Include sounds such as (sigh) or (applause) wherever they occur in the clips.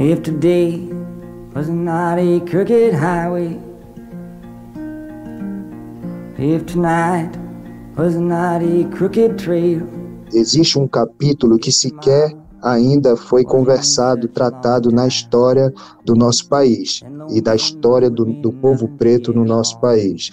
If today was not a crooked highway, if tonight was not a crooked trail. Existe um capítulo que sequer ainda foi conversado, tratado na história do nosso país e da história do, do povo preto no nosso país,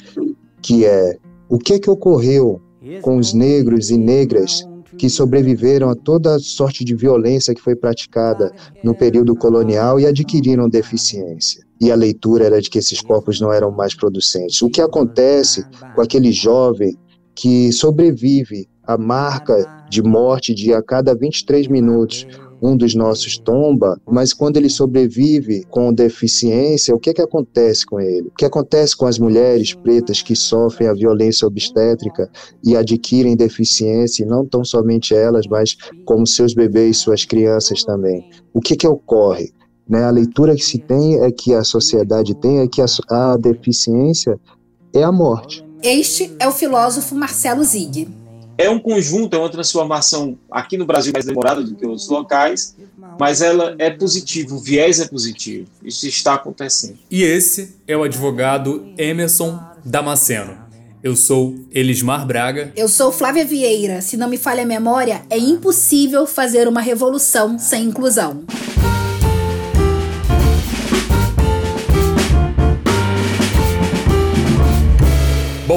que é o que que ocorreu com os negros e negras que sobreviveram a toda sorte de violência que foi praticada no período colonial e adquiriram deficiência. E a leitura era de que esses corpos não eram mais producentes. O que acontece com aquele jovem que sobrevive à marca de morte de a cada 23 minutos um dos nossos tomba, mas quando ele sobrevive com deficiência, o que, que acontece com ele? O que acontece com as mulheres pretas que sofrem a violência obstétrica e adquirem deficiência, e não tão somente elas, mas como seus bebês, suas crianças também? O que, que ocorre? Né, a leitura que se tem é que a sociedade tem é que a, a deficiência é a morte. Este é o filósofo Marcelo Zig. É um conjunto, é uma transformação aqui no Brasil mais demorada do que os locais, mas ela é positiva, o viés é positivo. Isso está acontecendo. E esse é o advogado Emerson Damasceno. Eu sou Elismar Braga. Eu sou Flávia Vieira. Se não me falha a memória, é impossível fazer uma revolução sem inclusão.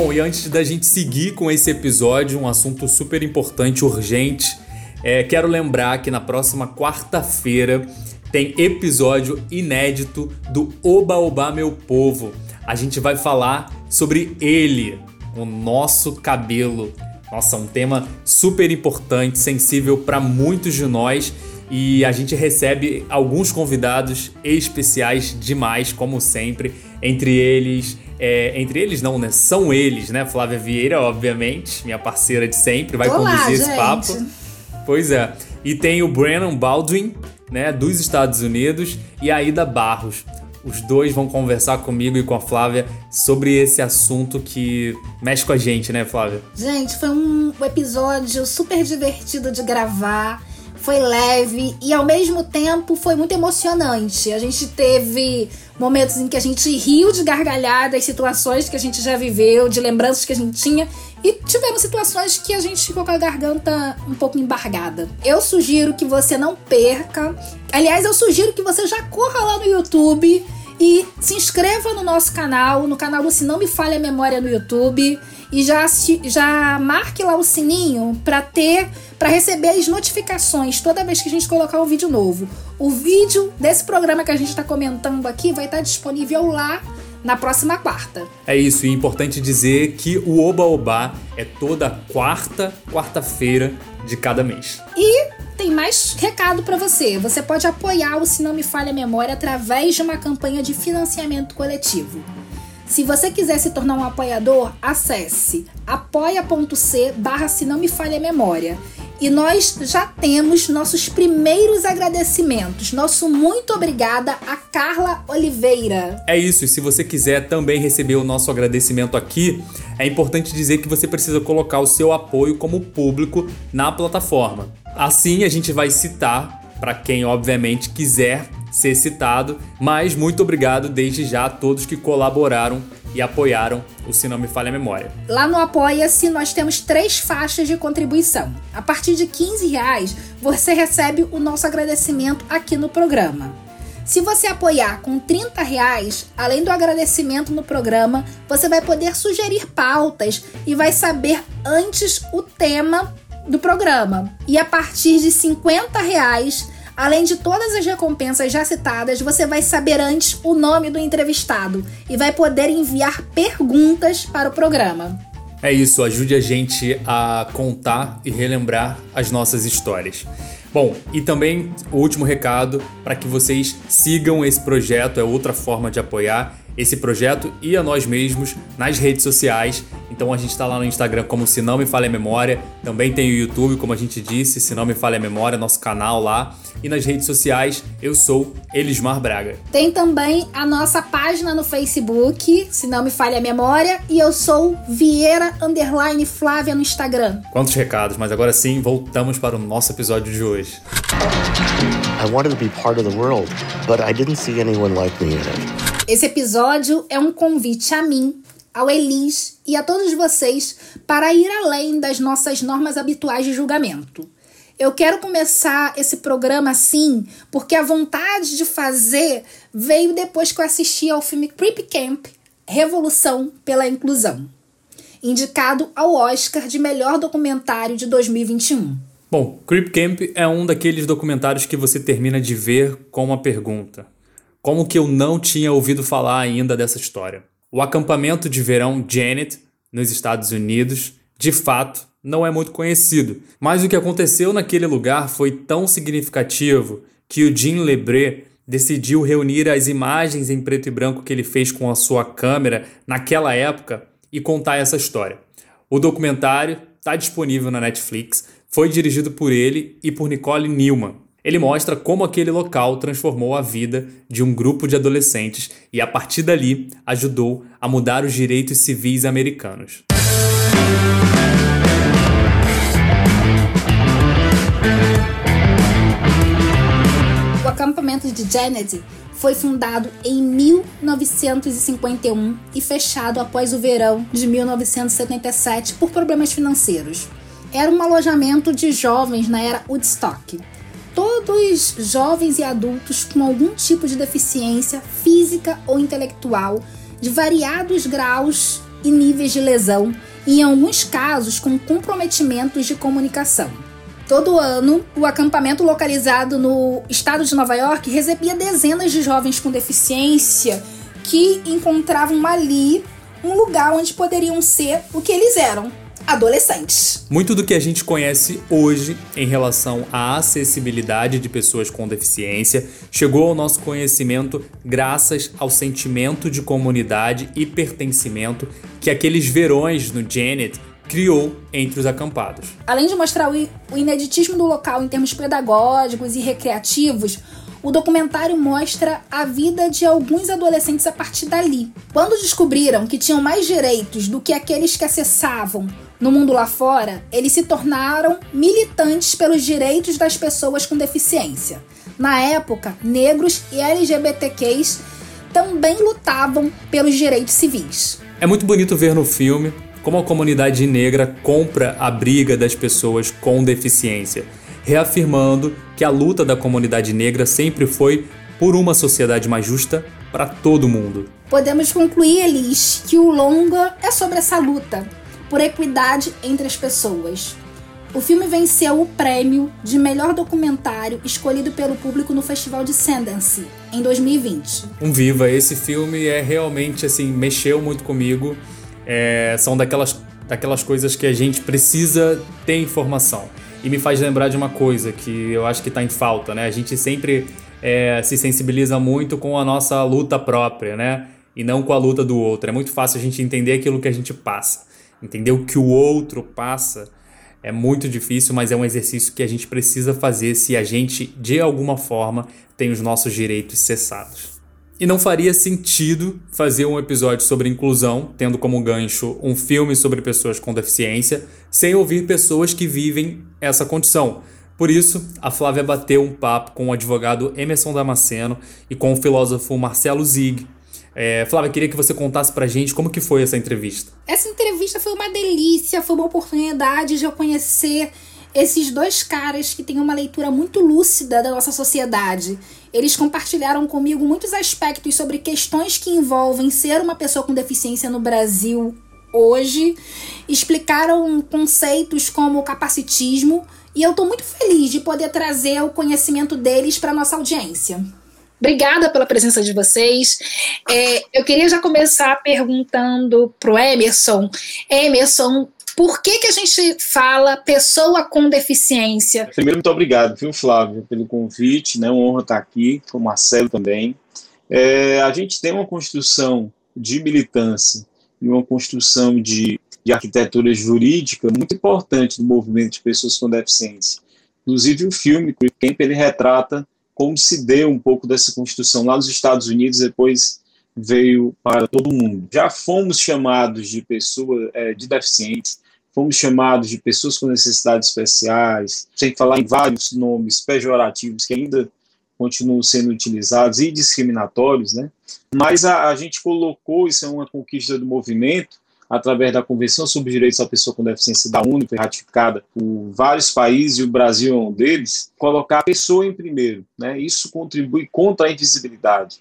Bom, e antes da gente seguir com esse episódio, um assunto super importante, urgente, é, quero lembrar que na próxima quarta-feira tem episódio inédito do Oba Oba Meu Povo. A gente vai falar sobre ele, o nosso cabelo. Nossa, um tema super importante, sensível para muitos de nós e a gente recebe alguns convidados especiais demais, como sempre. Entre eles, é, entre eles não, né? São eles, né? Flávia Vieira, obviamente, minha parceira de sempre, vai Olá, conduzir gente. esse papo. Pois é. E tem o Brennan Baldwin, né? Dos Estados Unidos, e a Aida Barros. Os dois vão conversar comigo e com a Flávia sobre esse assunto que mexe com a gente, né, Flávia? Gente, foi um episódio super divertido de gravar foi leve e ao mesmo tempo foi muito emocionante. A gente teve momentos em que a gente riu de gargalhar das situações que a gente já viveu, de lembranças que a gente tinha, e tivemos situações que a gente ficou com a garganta um pouco embargada. Eu sugiro que você não perca. Aliás, eu sugiro que você já corra lá no YouTube e se inscreva no nosso canal, no canal do Se Não Me Falha a Memória no YouTube e já, já marque lá o sininho para ter para receber as notificações toda vez que a gente colocar um vídeo novo. O vídeo desse programa que a gente está comentando aqui vai estar disponível lá na próxima quarta. É isso, e é importante dizer que o Oba Oba é toda quarta, quarta-feira de cada mês. E tem mais recado para você. Você pode apoiar o Se Não Me Falha a Memória através de uma campanha de financiamento coletivo. Se você quiser se tornar um apoiador, acesse apoia.c barra se não me falha memória. E nós já temos nossos primeiros agradecimentos. Nosso muito obrigada a Carla Oliveira. É isso, e se você quiser também receber o nosso agradecimento aqui, é importante dizer que você precisa colocar o seu apoio como público na plataforma. Assim a gente vai citar para quem obviamente quiser ser citado, mas muito obrigado desde já a todos que colaboraram e apoiaram o Se Não Me Falha a Memória. Lá no Apoia-se nós temos três faixas de contribuição. A partir de 15 reais você recebe o nosso agradecimento aqui no programa. Se você apoiar com 30 reais, além do agradecimento no programa, você vai poder sugerir pautas e vai saber antes o tema do programa. E a partir de 50 reais Além de todas as recompensas já citadas, você vai saber antes o nome do entrevistado e vai poder enviar perguntas para o programa. É isso, ajude a gente a contar e relembrar as nossas histórias. Bom, e também o último recado para que vocês sigam esse projeto, é outra forma de apoiar esse projeto e a nós mesmos nas redes sociais. Então a gente está lá no Instagram como Se Não Me Falha a Memória, também tem o YouTube, como a gente disse, Se Não Me Falha a Memória, nosso canal lá. E nas redes sociais eu sou Elismar Braga. Tem também a nossa página no Facebook, Se Não Me Falha a Memória, e eu sou Vieira Underline Flávia no Instagram. Quantos recados, mas agora sim voltamos para o nosso episódio de hoje. I wanted to be part of the world, but I didn't see anyone like me in it. Esse episódio é um convite a mim, ao Elis e a todos vocês para ir além das nossas normas habituais de julgamento. Eu quero começar esse programa assim, porque a vontade de fazer veio depois que eu assisti ao filme Creep Camp Revolução pela Inclusão, indicado ao Oscar de melhor documentário de 2021. Bom, Creep Camp é um daqueles documentários que você termina de ver com uma pergunta. Como que eu não tinha ouvido falar ainda dessa história? O acampamento de verão Janet, nos Estados Unidos, de fato, não é muito conhecido. Mas o que aconteceu naquele lugar foi tão significativo que o Jean Lebré decidiu reunir as imagens em preto e branco que ele fez com a sua câmera naquela época e contar essa história. O documentário está disponível na Netflix, foi dirigido por ele e por Nicole Newman. Ele mostra como aquele local transformou a vida de um grupo de adolescentes e, a partir dali, ajudou a mudar os direitos civis americanos. O acampamento de Janet foi fundado em 1951 e fechado após o verão de 1977 por problemas financeiros era um alojamento de jovens na era Woodstock. Todos jovens e adultos com algum tipo de deficiência física ou intelectual, de variados graus e níveis de lesão, e em alguns casos com comprometimentos de comunicação. Todo ano, o acampamento localizado no estado de Nova York recebia dezenas de jovens com deficiência que encontravam ali um lugar onde poderiam ser o que eles eram, adolescentes. Muito do que a gente conhece hoje em relação à acessibilidade de pessoas com deficiência chegou ao nosso conhecimento graças ao sentimento de comunidade e pertencimento que aqueles verões no Janet criou entre os acampados. Além de mostrar o ineditismo do local em termos pedagógicos e recreativos, o documentário mostra a vida de alguns adolescentes a partir dali. Quando descobriram que tinham mais direitos do que aqueles que acessavam no mundo lá fora, eles se tornaram militantes pelos direitos das pessoas com deficiência. Na época, negros e LGBTQs também lutavam pelos direitos civis. É muito bonito ver no filme como a comunidade negra compra a briga das pessoas com deficiência, reafirmando que a luta da comunidade negra sempre foi por uma sociedade mais justa para todo mundo. Podemos concluir, Elis, que o longa é sobre essa luta por equidade entre as pessoas. O filme venceu o prêmio de melhor documentário escolhido pelo público no Festival de Sundance em 2020. Um viva, esse filme é realmente assim mexeu muito comigo. É, são daquelas daquelas coisas que a gente precisa ter informação e me faz lembrar de uma coisa que eu acho que está em falta, né? A gente sempre é, se sensibiliza muito com a nossa luta própria, né? E não com a luta do outro. É muito fácil a gente entender aquilo que a gente passa. Entender o que o outro passa é muito difícil, mas é um exercício que a gente precisa fazer se a gente, de alguma forma, tem os nossos direitos cessados. E não faria sentido fazer um episódio sobre inclusão, tendo como gancho um filme sobre pessoas com deficiência, sem ouvir pessoas que vivem essa condição. Por isso, a Flávia bateu um papo com o advogado Emerson Damasceno e com o filósofo Marcelo Zig, é, Flávia, queria que você contasse pra gente como que foi essa entrevista. Essa entrevista foi uma delícia, foi uma oportunidade de eu conhecer esses dois caras que têm uma leitura muito lúcida da nossa sociedade. Eles compartilharam comigo muitos aspectos sobre questões que envolvem ser uma pessoa com deficiência no Brasil hoje, explicaram conceitos como capacitismo, e eu estou muito feliz de poder trazer o conhecimento deles para nossa audiência. Obrigada pela presença de vocês. É, eu queria já começar perguntando para o Emerson. Emerson, por que, que a gente fala pessoa com deficiência? Primeiro, muito obrigado, viu, Flávio, pelo convite. Né? Uma honra estar aqui, com o Marcelo também. É, a gente tem uma construção de militância e uma construção de, de arquitetura jurídica muito importante do movimento de pessoas com deficiência. Inclusive, o filme Camp ele retrata como se deu um pouco dessa construção lá nos Estados Unidos, depois veio para todo mundo. Já fomos chamados de pessoas é, de deficientes, fomos chamados de pessoas com necessidades especiais, sem falar em vários nomes pejorativos que ainda continuam sendo utilizados e discriminatórios, né? Mas a, a gente colocou, isso é uma conquista do movimento, através da Convenção sobre os Direitos da Pessoa com Deficiência da ONU, ratificada por vários países e o Brasil é um deles, colocar a pessoa em primeiro. Né? Isso contribui contra a invisibilidade,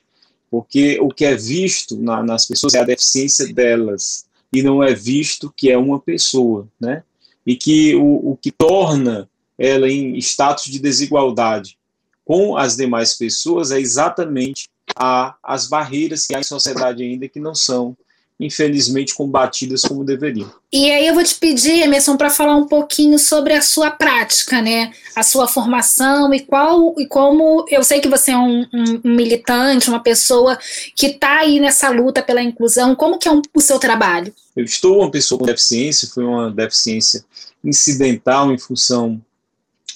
porque o que é visto na, nas pessoas é a deficiência delas, e não é visto que é uma pessoa, né? e que o, o que torna ela em status de desigualdade com as demais pessoas é exatamente a, as barreiras que há em sociedade ainda que não são infelizmente combatidas como deveriam. E aí eu vou te pedir, Emerson, para falar um pouquinho sobre a sua prática, né? A sua formação e qual e como eu sei que você é um, um, um militante, uma pessoa que está aí nessa luta pela inclusão. Como que é um, o seu trabalho? Eu estou uma pessoa com deficiência, foi uma deficiência incidental em função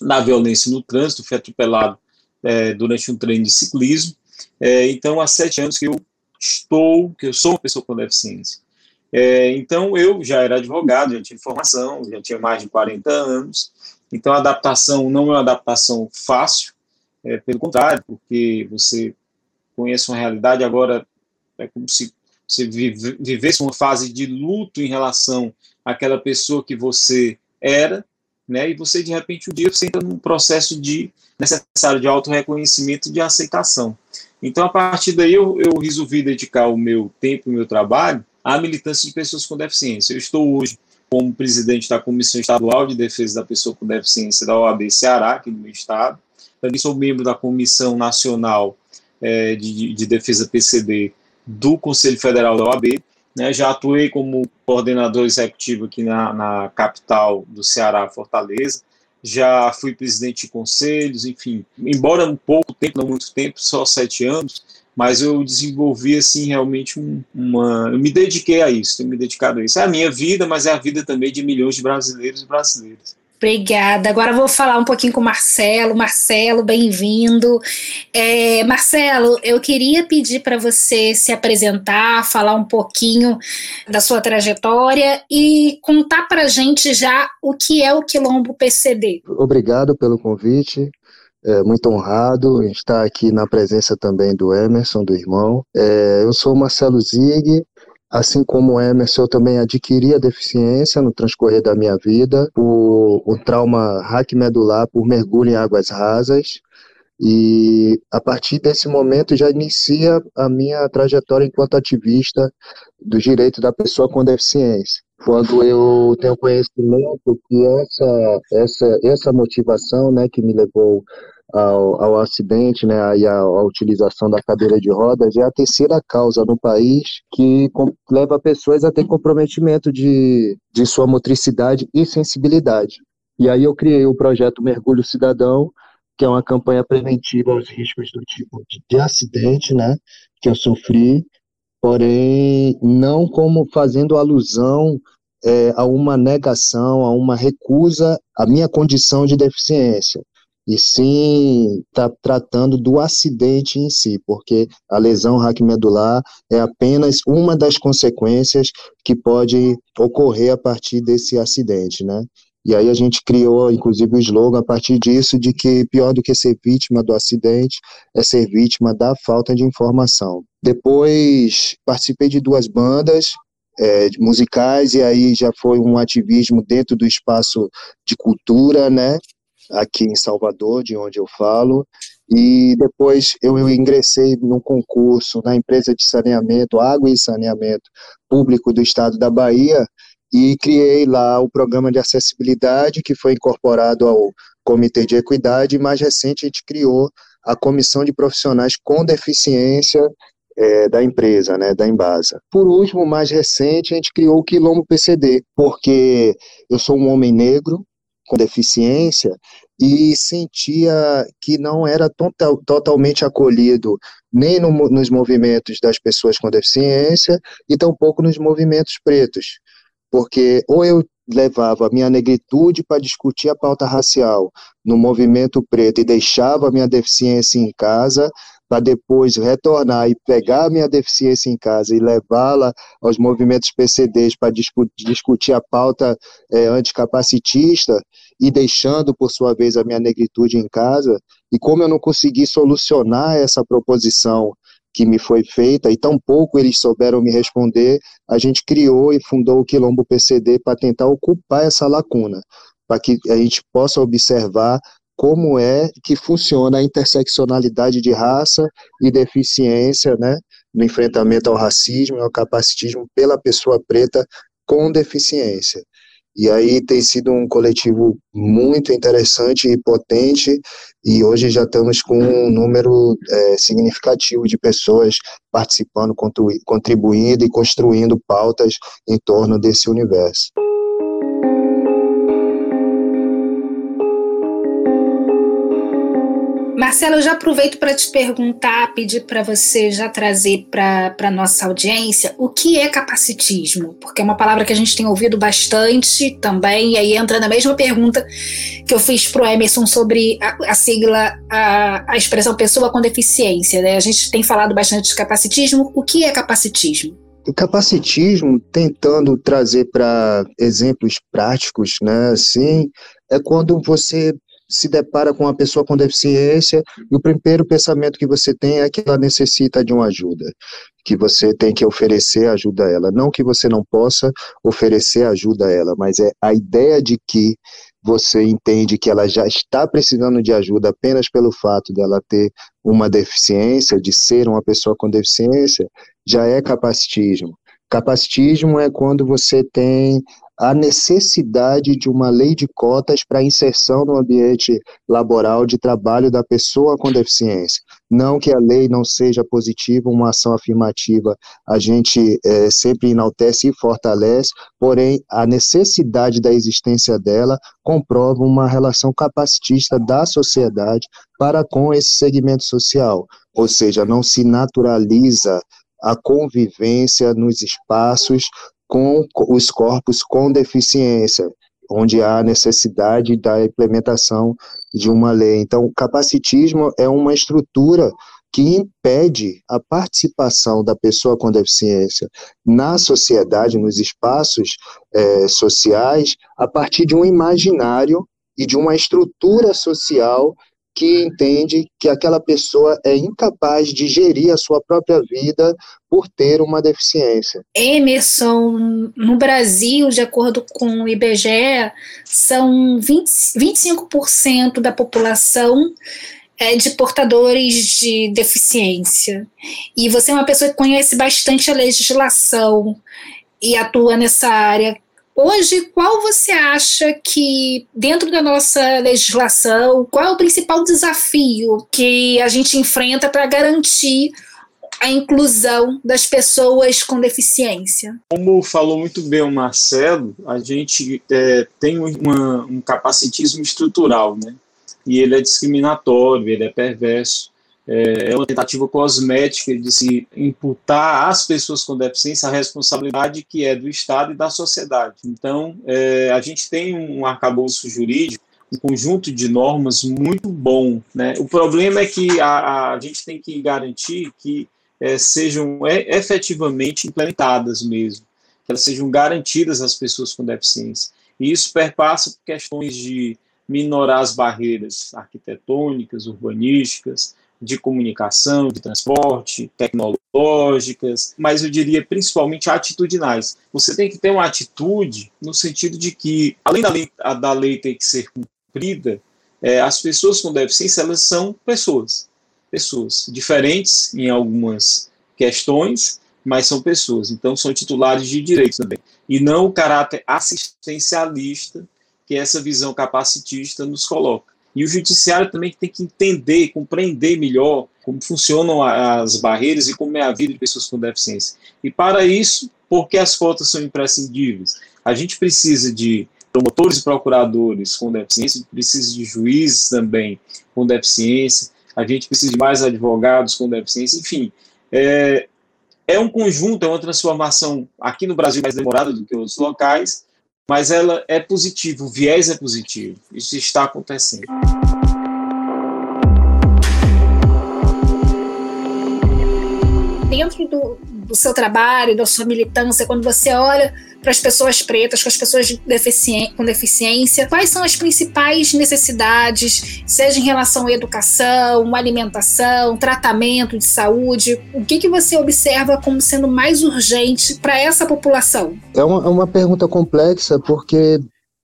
da violência no trânsito, fui atropelado é, durante um treino de ciclismo. É, então, há sete anos que eu estou, que eu sou uma pessoa com deficiência. É, então, eu já era advogado, já tinha formação, já tinha mais de 40 anos. Então, a adaptação não é uma adaptação fácil, é, pelo contrário, porque você conhece uma realidade, agora é como se você vive, vivesse uma fase de luto em relação àquela pessoa que você era, né, e você, de repente, um dia você entra num processo de necessário de auto-reconhecimento e de aceitação. Então, a partir daí, eu, eu resolvi dedicar o meu tempo e o meu trabalho à militância de pessoas com deficiência. Eu estou hoje como presidente da Comissão Estadual de Defesa da Pessoa com Deficiência da OAB Ceará, aqui no meu estado. Também sou membro da Comissão Nacional é, de, de, Defesa PCD do Conselho Federal da OAB. Né, já atuei como coordenador executivo aqui na, na capital do Ceará, Fortaleza já fui presidente de conselhos, enfim, embora um pouco tempo, não muito tempo, só sete anos, mas eu desenvolvi assim realmente um, uma, eu me dediquei a isso, tenho me dedicado a isso. É a minha vida, mas é a vida também de milhões de brasileiros e brasileiras. Obrigada. Agora vou falar um pouquinho com o Marcelo. Marcelo, bem-vindo. É, Marcelo, eu queria pedir para você se apresentar, falar um pouquinho da sua trajetória e contar para a gente já o que é o Quilombo PCD. Obrigado pelo convite. É, muito honrado estar aqui na presença também do Emerson, do irmão. É, eu sou Marcelo Zig, Assim como Emerson, eu também adquiri a deficiência no transcorrer da minha vida por um trauma medular por mergulho em águas rasas. E a partir desse momento já inicia a minha trajetória enquanto ativista dos direitos da pessoa com deficiência. Quando eu tenho conhecimento que essa, essa, essa motivação né, que me levou ao, ao acidente né, e à, utilização da cadeira de rodas é a terceira causa no país que leva pessoas a ter comprometimento de, de sua motricidade e sensibilidade. E aí eu criei o projeto Mergulho Cidadão, que é uma campanha preventiva aos riscos do tipo de, de acidente, né, que eu sofri, porém não como fazendo alusão é, a uma negação, a uma recusa à minha condição de deficiência e sim está tratando do acidente em si, porque a lesão raquimedular é apenas uma das consequências que pode ocorrer a partir desse acidente, né? E aí a gente criou, inclusive, o slogan a partir disso, de que pior do que ser vítima do acidente é ser vítima da falta de informação. Depois participei de duas bandas, é, musicais, e aí já foi um ativismo dentro do espaço de cultura, né? Aqui em Salvador, de onde eu falo, e depois eu, ingressei num concurso na empresa de saneamento, água e saneamento público do estado da Bahia, e criei lá o programa de acessibilidade que foi incorporado ao Comitê de Equidade, e mais recente a gente criou a Comissão de Profissionais com Deficiência é, da empresa, né, da Embasa. Por último, mais recente, a gente criou o Quilombo PCD, porque eu sou um homem negro, com deficiência e sentia que não era total, totalmente acolhido nem no, nos movimentos das pessoas com deficiência e tampouco nos movimentos pretos, porque ou eu levava a minha negritude para discutir a pauta racial no movimento preto e deixava minha deficiência em casa para depois retornar e pegar a minha deficiência em casa e levá-la aos movimentos PCDs para discu discutir a pauta é, anticapacitista e deixando, por sua vez, a minha negritude em casa, e como eu não consegui solucionar essa proposição que me foi feita, e tampouco eles souberam me responder, a gente criou e fundou o Quilombo PCD para tentar ocupar essa lacuna, para que a gente possa observar como é que funciona a interseccionalidade de raça e deficiência, né, no enfrentamento ao racismo e ao capacitismo pela pessoa preta com deficiência. E aí tem sido um coletivo muito interessante e potente, e hoje já estamos com um número é, significativo de pessoas participando, contribuindo e construindo pautas em torno desse universo. Marcelo, eu já aproveito para te perguntar, pedir para você já trazer para a nossa audiência o que é capacitismo, porque é uma palavra que a gente tem ouvido bastante também, e aí entra na mesma pergunta que eu fiz para o Emerson sobre a, a sigla, a, a, expressão pessoa com deficiência. Né? A gente tem falado bastante de capacitismo. O que é capacitismo? O capacitismo, tentando trazer para exemplos práticos, né, assim, é quando você se depara com uma pessoa com deficiência e o primeiro pensamento que você tem é que ela necessita de uma ajuda, que você tem que oferecer ajuda a ela. Não que você não possa oferecer ajuda a ela, mas é a ideia de que você entende que ela já está precisando de ajuda apenas pelo fato dela ter uma deficiência, de ser uma pessoa com deficiência, já é capacitismo. Capacitismo é quando você tem a necessidade de uma lei de cotas para inserção no ambiente laboral de trabalho da pessoa com deficiência. Não que a lei não seja positiva, uma ação afirmativa, a gente é, sempre enaltece e fortalece, porém, a necessidade da existência dela comprova uma relação capacitista da sociedade para com esse segmento social, ou seja, não se naturaliza a convivência nos espaços com os corpos com deficiência, onde há necessidade da implementação de uma lei. Então, o capacitismo é uma estrutura que impede a participação da pessoa com deficiência na sociedade, nos espaços é, sociais, a partir de um imaginário e de uma estrutura social que entende que aquela pessoa é incapaz de gerir a sua própria vida por ter uma deficiência. Emerson, no Brasil, de acordo com o IBGE, são 20, 25% da população é, de portadores de deficiência. E você é uma pessoa que conhece bastante a legislação e atua nessa área. Hoje, qual você acha que, dentro da nossa legislação, qual é o principal desafio que a gente enfrenta para garantir a inclusão das pessoas com deficiência? Como falou muito bem o Marcelo, a gente é, tem uma, um capacitismo estrutural, né? E ele é discriminatório, ele é perverso é, é uma tentativa cosmética de se imputar às pessoas com deficiência a responsabilidade que é do Estado e da sociedade. Então, é, a gente tem um arcabouço jurídico, um conjunto de normas muito bom. Né? O problema é que a, a gente tem que garantir que é, sejam efetivamente implementadas mesmo, que elas sejam garantidas às pessoas com deficiência. E isso perpassa por questões de minorar as barreiras arquitetônicas, urbanísticas, de comunicação, de transporte, tecnológicas, mas eu diria principalmente atitudinais. Você tem que ter uma atitude no sentido de que, além da lei, da lei ter que ser cumprida, é, as pessoas com deficiência elas são pessoas, pessoas diferentes em algumas questões, mas são pessoas, então são titulares de direitos também, e não o caráter assistencialista que essa visão capacitista nos coloca. E o judiciário também tem que entender, compreender melhor como funcionam as barreiras e como é a vida de pessoas com deficiência. E para isso, porque as cotas são imprescindíveis? A gente precisa de promotores e procuradores com deficiência, precisa de juízes também com deficiência, a gente precisa de mais advogados com deficiência, enfim. É, é um conjunto, é uma transformação aqui no Brasil mais demorada do que outros locais, mas ela é positiva, o viés é positivo. Isso está acontecendo. Dentro do, do seu trabalho, da sua militância, quando você olha para as pessoas pretas, com as pessoas com deficiência, quais são as principais necessidades, seja em relação à educação, alimentação, tratamento de saúde, o que, que você observa como sendo mais urgente para essa população? É uma, é uma pergunta complexa porque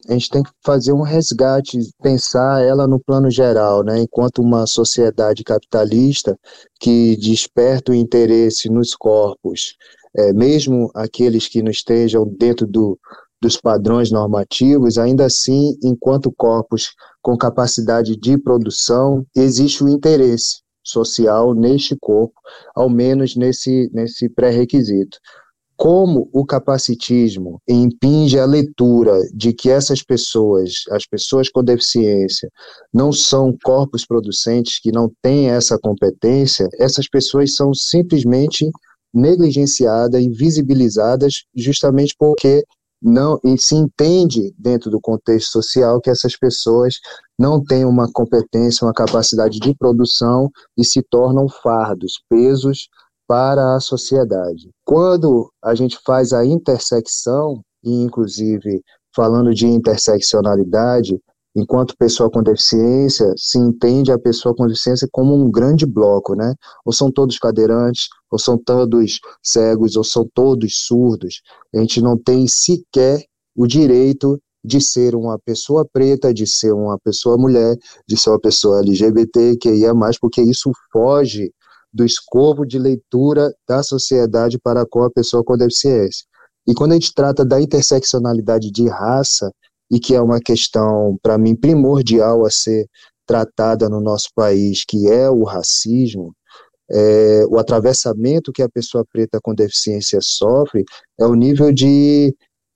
a gente tem que fazer um resgate, pensar ela no plano geral, né? Enquanto uma sociedade capitalista que desperta o interesse nos corpos, é, mesmo aqueles que não estejam dentro do, dos padrões normativos, ainda assim, enquanto corpos com capacidade de produção, existe o interesse social neste corpo, ao menos nesse, nesse pré-requisito. Como o capacitismo impinge a leitura de que essas pessoas, as pessoas com deficiência, não são corpos producentes que não têm essa competência, essas pessoas são simplesmente negligenciadas, invisibilizadas, justamente porque não se entende dentro do contexto social que essas pessoas não têm uma competência, uma capacidade de produção e se tornam fardos, pesos para a sociedade. Quando a gente faz a intersecção, e inclusive falando de interseccionalidade, enquanto pessoa com deficiência, se entende a pessoa com deficiência como um grande bloco, né? Ou são todos cadeirantes, ou são todos cegos, ou são todos surdos. A gente não tem sequer o direito de ser uma pessoa preta, de ser uma pessoa mulher, de ser uma pessoa LGBT, que ia mais, porque isso foge do escopo de leitura da sociedade para com a pessoa com deficiência. E quando a gente trata da interseccionalidade de raça, e que é uma questão, para mim, primordial a ser tratada no nosso país, que é o racismo, é, o atravessamento que a pessoa preta com deficiência sofre, é o nível de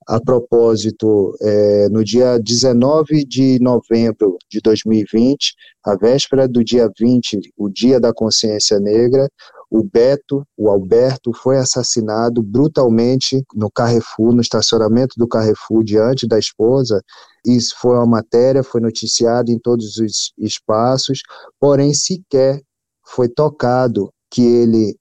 a propósito, é, no dia 19 de novembro de 2020, a véspera do dia 20, o Dia da Consciência Negra, o Beto, o Alberto, foi assassinado brutalmente no Carrefour, no estacionamento do Carrefour, diante da esposa. Isso foi uma matéria, foi noticiado em todos os espaços, porém sequer foi tocado que ele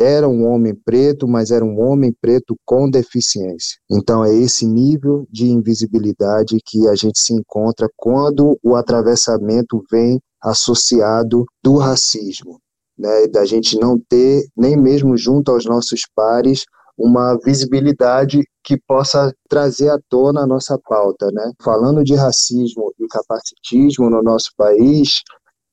era um homem preto, mas era um homem preto com deficiência. Então é esse nível de invisibilidade que a gente se encontra quando o atravessamento vem associado do racismo, né, da gente não ter nem mesmo junto aos nossos pares uma visibilidade que possa trazer à tona a nossa pauta, né? Falando de racismo e capacitismo no nosso país,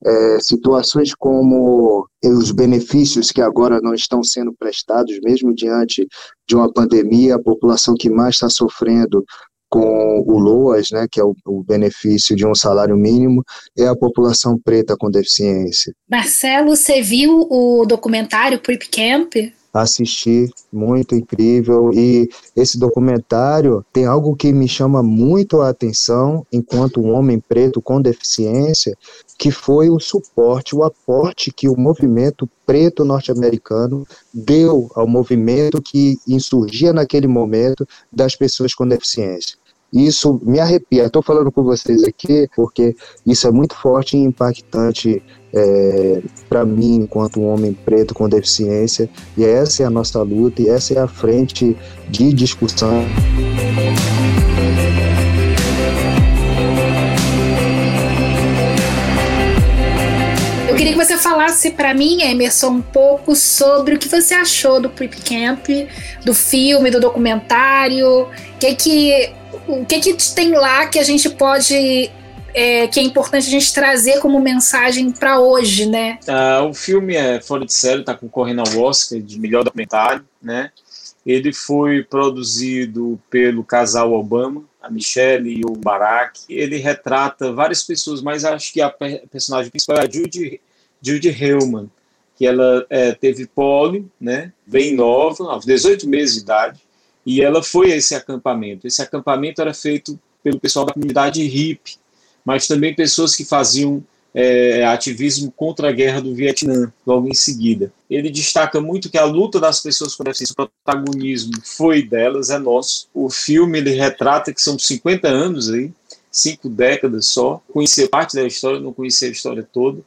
é, situações como os benefícios que agora não estão sendo prestados, mesmo diante de uma pandemia, a população que mais está sofrendo com o LOAS, né, que é o, o, benefício de um salário mínimo, é a população preta com deficiência. Marcelo, você viu o documentário Prep Camp? Assisti, muito incrível. E esse documentário tem algo que me chama muito a atenção, enquanto um homem preto com deficiência, que foi o suporte, o aporte que o movimento preto norte-americano deu ao movimento que insurgia naquele momento das pessoas com deficiência. Isso me arrepia. Estou falando com vocês aqui porque isso é muito forte e impactante é, para mim, enquanto um homem preto com deficiência. E essa é a nossa luta e essa é a frente de discussão. Eu queria que você falasse para mim, Emerson, um pouco sobre o que você achou do Prep Camp, do filme, do documentário, que que, o que, que tem lá que a gente pode é, que é importante a gente trazer como mensagem para hoje, né? Ah, o filme é fora de série, está concorrendo ao Oscar de melhor documentário, né? Ele foi produzido pelo casal Obama, a Michelle e o Barack. Ele retrata várias pessoas, mas acho que a personagem principal é a Judy, Judy Hellman, que ela é, teve pólio, né, bem nova, aos 18 meses de idade, e ela foi a esse acampamento. Esse acampamento era feito pelo pessoal da comunidade hippie, mas também pessoas que faziam é, ativismo contra a guerra do Vietnã, logo em seguida. Ele destaca muito que a luta das pessoas com deficiência, o protagonismo foi delas, é nosso. O filme ele retrata que são 50 anos aí, cinco décadas só, conhecer parte da história, não conhecer a história toda.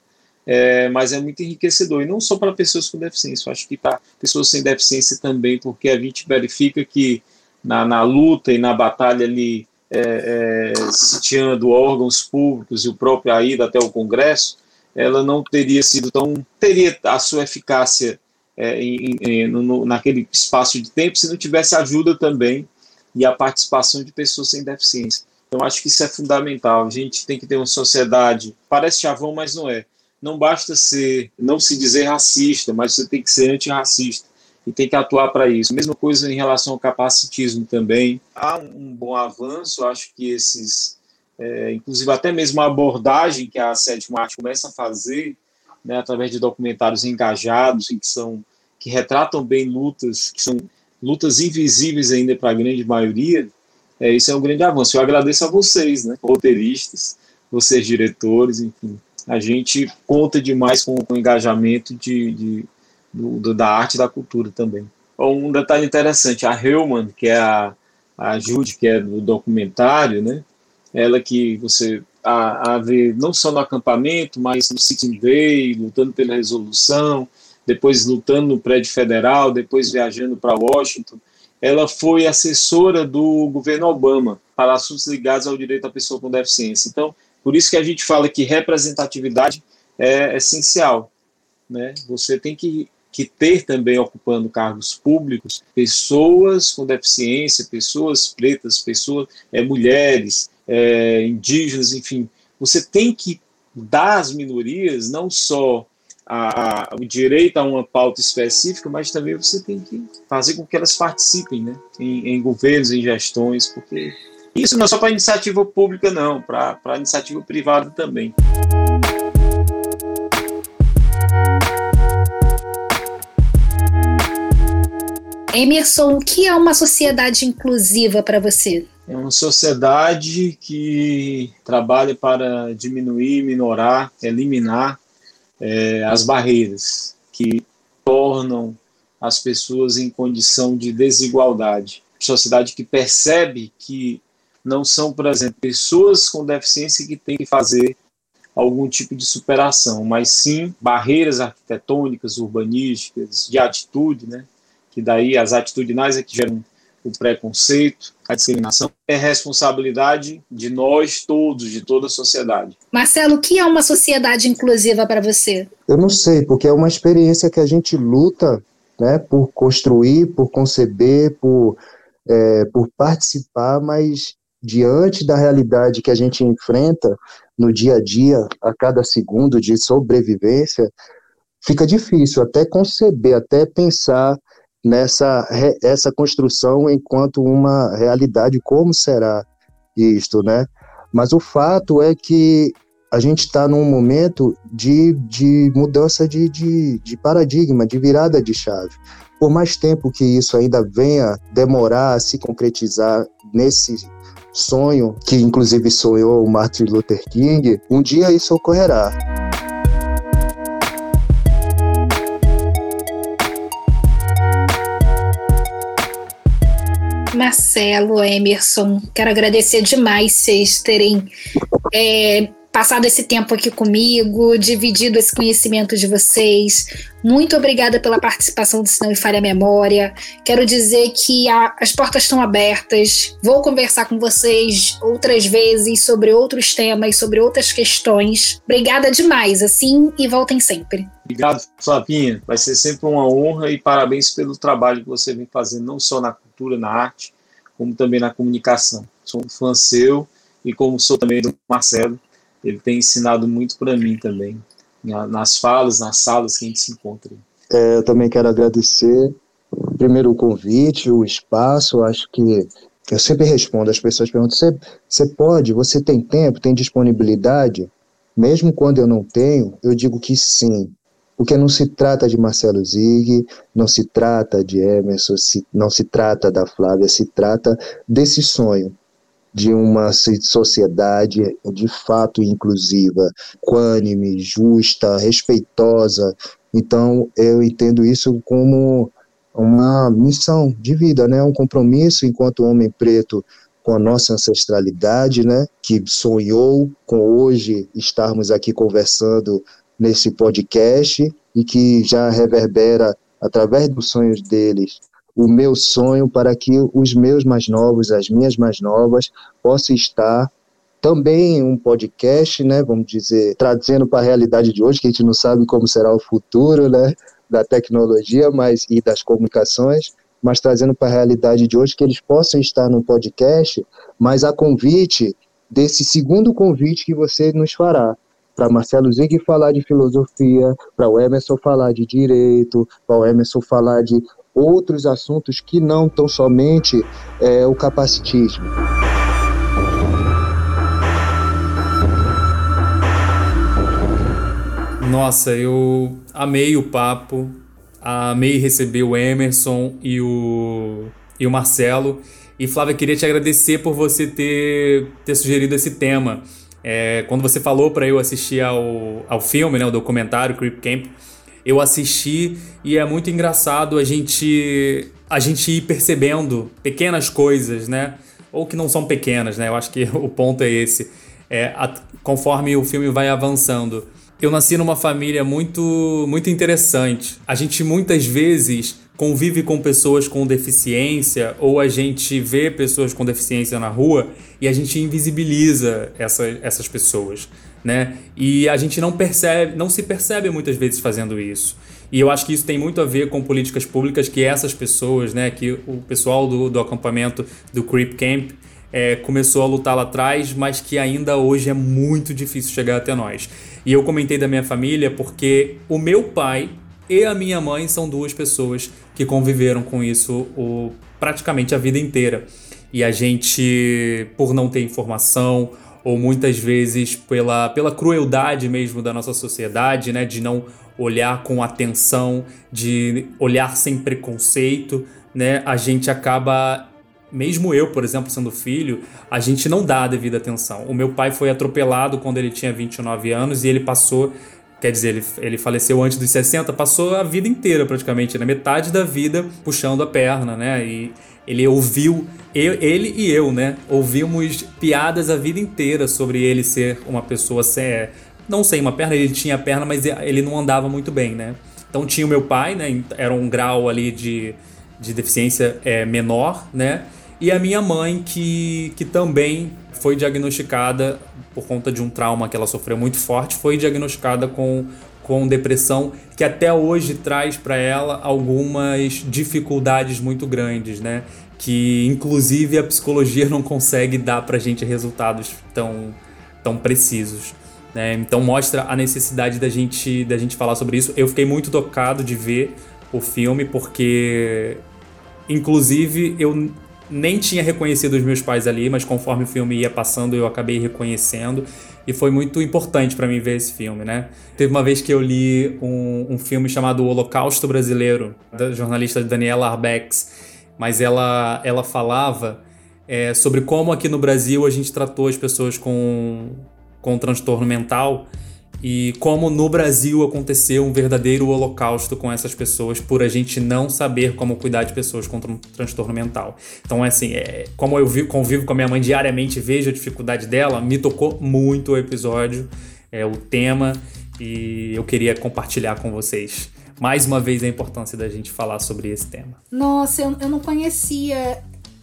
É, mas é muito enriquecedor, e não só para pessoas com deficiência, eu acho que para pessoas sem deficiência também, porque a gente verifica que na, na luta e na batalha ali, é, é, sitiando órgãos públicos e o próprio a ida até o Congresso, ela não teria sido tão. teria a sua eficácia é, em, em, no, naquele espaço de tempo se não tivesse ajuda também e a participação de pessoas sem deficiência. Então, acho que isso é fundamental. A gente tem que ter uma sociedade, parece chavão, mas não é. Não basta ser, não se dizer racista, mas você tem que ser antirracista e tem que atuar para isso. Mesma coisa em relação ao capacitismo também. Há um bom avanço, acho que esses, é, inclusive até mesmo a abordagem que a sétima arte começa a fazer, né, através de documentários engajados que são que retratam bem lutas que são lutas invisíveis ainda para a grande maioria, é, isso é um grande avanço. Eu agradeço a vocês, né, roteiristas, vocês diretores, enfim. A gente conta demais com, o engajamento de, de do, do, da arte e da cultura também. Um detalhe interessante, a Hellman, que é a, a Jude, que é do documentário, né? Ela que você a, a ver não só no acampamento, mas no Sitting Day, lutando pela resolução, depois lutando no prédio federal, depois viajando para Washington. Ela foi assessora do governo Obama para assuntos ligados ao direito à pessoa com deficiência. Então, por isso que a gente fala que representatividade é essencial. Né? Você tem que que ter também ocupando cargos públicos pessoas com deficiência, pessoas pretas, pessoas é, mulheres, é, indígenas, enfim. Você tem que dar às minorias não só a, a, o direito a uma pauta específica, mas também você tem que fazer com que elas participem né, em, em governos, em gestões, porque isso não é só para iniciativa pública, não, para iniciativa privada também. Emerson, o que é uma sociedade inclusiva para você? É uma sociedade que trabalha para diminuir, minorar, eliminar é, as barreiras que tornam as pessoas em condição de desigualdade. Sociedade que percebe que não são, por exemplo, pessoas com deficiência que têm que fazer algum tipo de superação, mas sim barreiras arquitetônicas, urbanísticas, de atitude, né, que daí as atitudinais é que geram o preconceito, a discriminação, é responsabilidade de nós todos, de toda a sociedade. Marcelo, o que é uma sociedade inclusiva para você? Eu não sei, porque é uma experiência que a gente luta né, por construir, por conceber, por, é, por participar, mas diante da realidade que a gente enfrenta no dia a dia, a cada segundo de sobrevivência, fica difícil até conceber, até pensar nessa essa construção enquanto uma realidade, como será isto, né? Mas o fato é que a gente está num momento de, de mudança de, de, de paradigma, de virada de chave. Por mais tempo que isso ainda venha demorar a se concretizar nesse sonho, que inclusive sonhou o Martin Luther King, um dia isso ocorrerá. Marcelo, Emerson, quero agradecer demais vocês terem é, passado esse tempo aqui comigo, dividido esse conhecimento de vocês. Muito obrigada pela participação do Sinão e Falha Memória. Quero dizer que a, as portas estão abertas. Vou conversar com vocês outras vezes sobre outros temas, sobre outras questões. Obrigada demais, assim, e voltem sempre. Obrigado, Flavinha. Vai ser sempre uma honra e parabéns pelo trabalho que você vem fazendo, não só na cultura, na arte, como também na comunicação. Sou um fã seu e como sou também do Marcelo, ele tem ensinado muito para mim também, nas falas, nas salas que a gente se encontra. É, eu também quero agradecer, primeiro o convite, o espaço, acho que eu sempre respondo, as pessoas perguntam, você, pode, você tem tempo, tem disponibilidade? Mesmo quando eu não tenho, eu digo que sim, porque não se trata de Marcelo Zig, não se trata de Emerson, não se trata da Flávia, se trata desse sonho de uma sociedade de fato inclusiva, quânime, justa, respeitosa. Então, eu entendo isso como uma missão de vida, né? Um compromisso enquanto homem preto com a nossa ancestralidade, né? Que sonhou com hoje estarmos aqui conversando nesse podcast e que já reverbera através dos sonhos deles o meu sonho para que os meus mais novos, as minhas mais novas, possam estar também um podcast, né, vamos dizer, trazendo para a realidade de hoje, que a gente não sabe como será o futuro, né, da tecnologia, mas e das comunicações, mas trazendo para a realidade de hoje que eles possam estar no podcast, mas a convite desse segundo convite que você nos fará, para Marcelo Zig falar de filosofia, para o Emerson falar de direito, para o Emerson falar de outros assuntos que não tão somente é, o capacitismo. Nossa, eu amei o papo, amei receber o Emerson e o, e o Marcelo. E Flávia, queria te agradecer por você ter, ter sugerido esse tema. É, quando você falou para eu assistir ao, ao filme, né, o documentário Creep Camp, eu assisti e é muito engraçado a gente a gente ir percebendo pequenas coisas, né? Ou que não são pequenas, né? Eu acho que (laughs) o ponto é esse. É, a, conforme o filme vai avançando. Eu nasci numa família muito muito interessante. A gente muitas vezes convive com pessoas com deficiência ou a gente vê pessoas com deficiência na rua e a gente invisibiliza essa, essas pessoas né? E a gente não percebe, não se percebe muitas vezes fazendo isso. E eu acho que isso tem muito a ver com políticas públicas que essas pessoas, né, que o pessoal do, do acampamento do Creep Camp é, começou a lutar lá atrás, mas que ainda hoje é muito difícil chegar até nós. E eu comentei da minha família porque o meu pai e a minha mãe são duas pessoas que conviveram com isso o, praticamente a vida inteira. E a gente, por não ter informação ou muitas vezes pela, pela crueldade mesmo da nossa sociedade, né, de não olhar com atenção, de olhar sem preconceito, né, a gente acaba mesmo eu, por exemplo, sendo filho, a gente não dá a devida atenção. O meu pai foi atropelado quando ele tinha 29 anos e ele passou, quer dizer, ele, ele faleceu antes dos 60, passou a vida inteira praticamente, na metade da vida puxando a perna, né? E ele ouviu, eu, ele e eu, né? Ouvimos piadas a vida inteira sobre ele ser uma pessoa sem, não sem uma perna, ele tinha perna, mas ele não andava muito bem, né? Então tinha o meu pai, né? Era um grau ali de, de deficiência é, menor, né? E a minha mãe, que, que também foi diagnosticada por conta de um trauma que ela sofreu muito forte, foi diagnosticada com com depressão que até hoje traz para ela algumas dificuldades muito grandes, né? Que inclusive a psicologia não consegue dar para gente resultados tão, tão precisos. Né? Então mostra a necessidade da gente, da gente falar sobre isso. Eu fiquei muito tocado de ver o filme porque, inclusive, eu nem tinha reconhecido os meus pais ali, mas conforme o filme ia passando eu acabei reconhecendo e foi muito importante para mim ver esse filme, né? Teve uma vez que eu li um, um filme chamado O Holocausto Brasileiro, da jornalista Daniela Arbex, mas ela, ela falava é, sobre como aqui no Brasil a gente tratou as pessoas com, com transtorno mental e como no Brasil aconteceu um verdadeiro holocausto com essas pessoas por a gente não saber como cuidar de pessoas com um transtorno mental. Então, é assim, é, como eu vi, convivo com a minha mãe diariamente vejo a dificuldade dela, me tocou muito o episódio, é, o tema, e eu queria compartilhar com vocês mais uma vez a importância da gente falar sobre esse tema. Nossa, eu, eu não conhecia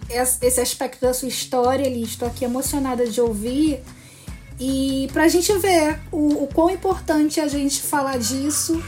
esse aspecto da sua história, Li. Estou aqui emocionada de ouvir. E pra gente ver o, o quão importante é a gente falar disso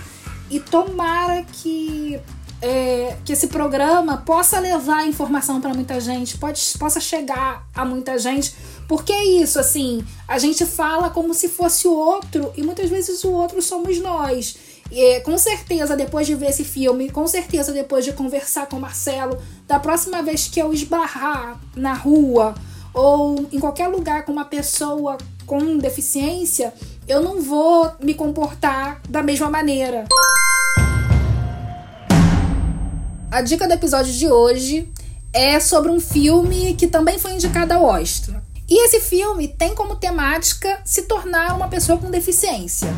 e tomara que é, que esse programa possa levar informação para muita gente, pode, possa chegar a muita gente, porque é isso, assim, a gente fala como se fosse o outro e muitas vezes o outro somos nós. E, com certeza, depois de ver esse filme, com certeza, depois de conversar com o Marcelo, da próxima vez que eu esbarrar na rua ou em qualquer lugar com uma pessoa com deficiência, eu não vou me comportar da mesma maneira. A dica do episódio de hoje é sobre um filme que também foi indicado ao Oscar. E esse filme tem como temática se tornar uma pessoa com deficiência.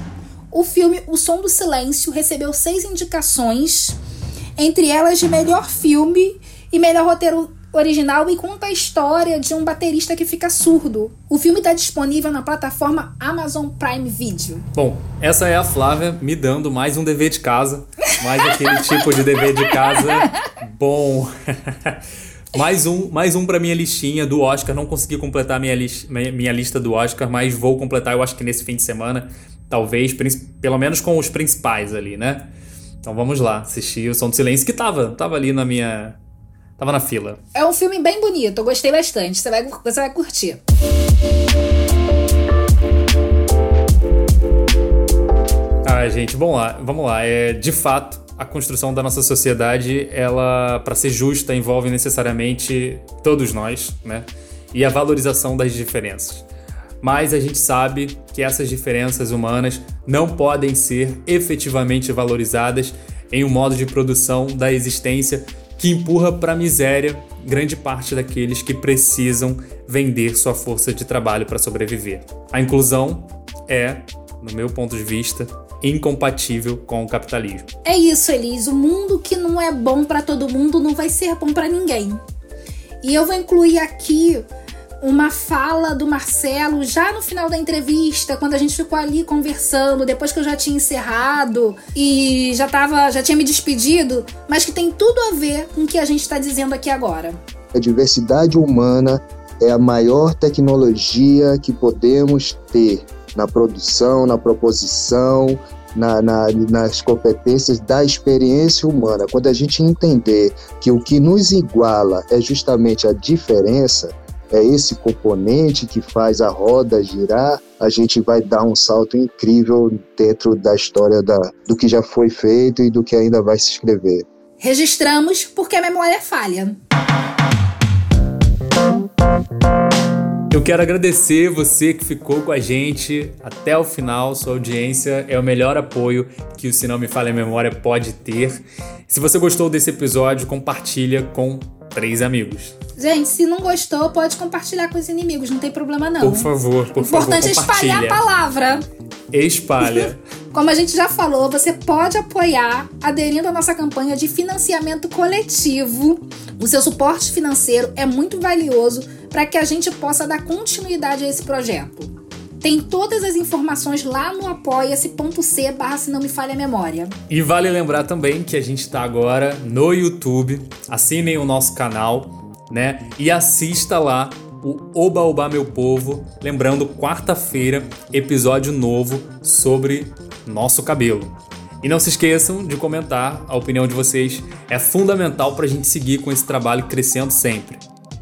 O filme O Som do Silêncio recebeu seis indicações, entre elas de melhor filme e melhor roteiro original e conta a história de um baterista que fica surdo. O filme está disponível na plataforma Amazon Prime Video. Bom, essa é a Flávia me dando mais um dever de casa, mais aquele (laughs) tipo de dever de casa bom. (laughs) mais um, mais um para minha listinha do Oscar. Não consegui completar minha, li minha lista do Oscar, mas vou completar, eu acho que nesse fim de semana, talvez, pelo menos com os principais ali, né? Então vamos lá, assistir o Som do Silêncio, que tava, tava ali na minha. Tava na fila. É um filme bem bonito, eu gostei bastante. Você vai, você vai curtir. Ah, gente, bom lá, vamos lá. É, de fato, a construção da nossa sociedade, ela, para ser justa, envolve necessariamente todos nós, né? E a valorização das diferenças. Mas a gente sabe que essas diferenças humanas não podem ser efetivamente valorizadas em um modo de produção da existência que empurra para a miséria grande parte daqueles que precisam vender sua força de trabalho para sobreviver. A inclusão é, no meu ponto de vista, incompatível com o capitalismo. É isso, Elis. O mundo que não é bom para todo mundo não vai ser bom para ninguém. E eu vou incluir aqui uma fala do Marcelo já no final da entrevista, quando a gente ficou ali conversando, depois que eu já tinha encerrado e já tava, já tinha me despedido, mas que tem tudo a ver com o que a gente está dizendo aqui agora. A diversidade humana é a maior tecnologia que podemos ter na produção, na proposição, na, na, nas competências da experiência humana. Quando a gente entender que o que nos iguala é justamente a diferença, é esse componente que faz a roda girar, a gente vai dar um salto incrível dentro da história da, do que já foi feito e do que ainda vai se escrever. Registramos porque a memória falha. Eu quero agradecer você que ficou com a gente até o final. Sua audiência é o melhor apoio que o Se Não Me Falha a Memória pode ter. Se você gostou desse episódio, compartilha com três amigos. Gente, se não gostou, pode compartilhar com os inimigos, não tem problema não. Por favor, por favor, Importante é espalhar a palavra. Espalha. (laughs) Como a gente já falou, você pode apoiar aderindo à nossa campanha de financiamento coletivo. O seu suporte financeiro é muito valioso para que a gente possa dar continuidade a esse projeto. Tem todas as informações lá no apoia-se.c barra se não me falha a memória. E vale lembrar também que a gente está agora no YouTube. Assinem o nosso canal, né? E assista lá o Oba Oba Meu Povo. Lembrando, quarta-feira, episódio novo sobre nosso cabelo. E não se esqueçam de comentar, a opinião de vocês é fundamental para a gente seguir com esse trabalho crescendo sempre.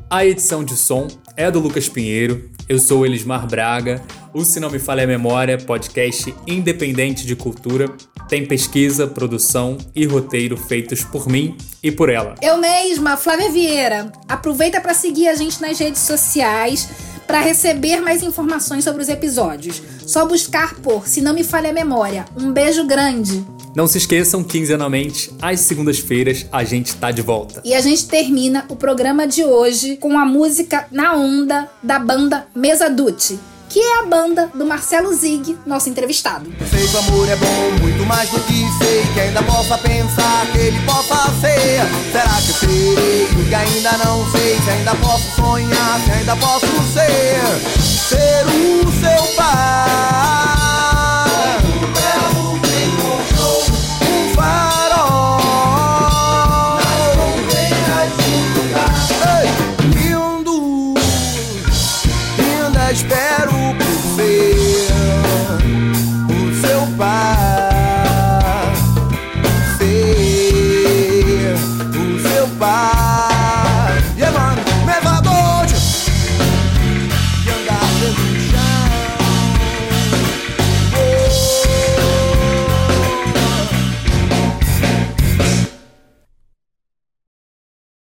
A edição de som é do Lucas Pinheiro, eu sou Elismar Braga. O Se Não Me Falha a Memória, podcast independente de cultura, tem pesquisa, produção e roteiro feitos por mim e por ela. Eu mesma, Flávia Vieira. Aproveita para seguir a gente nas redes sociais para receber mais informações sobre os episódios. Só buscar por Se Não Me Falha a Memória. Um beijo grande. Não se esqueçam, quinzenalmente, às segundas-feiras, a gente tá de volta. E a gente termina o programa de hoje com a música Na Onda da banda Mesa Dutti que é a banda do Marcelo Zig, nosso entrevistado. Sei que o amor é bom, muito mais do que sei, que ainda possa pensar que ele possa ser. Será que serei o que ainda não sei, se ainda posso sonhar, se ainda posso ser, ser o seu pai.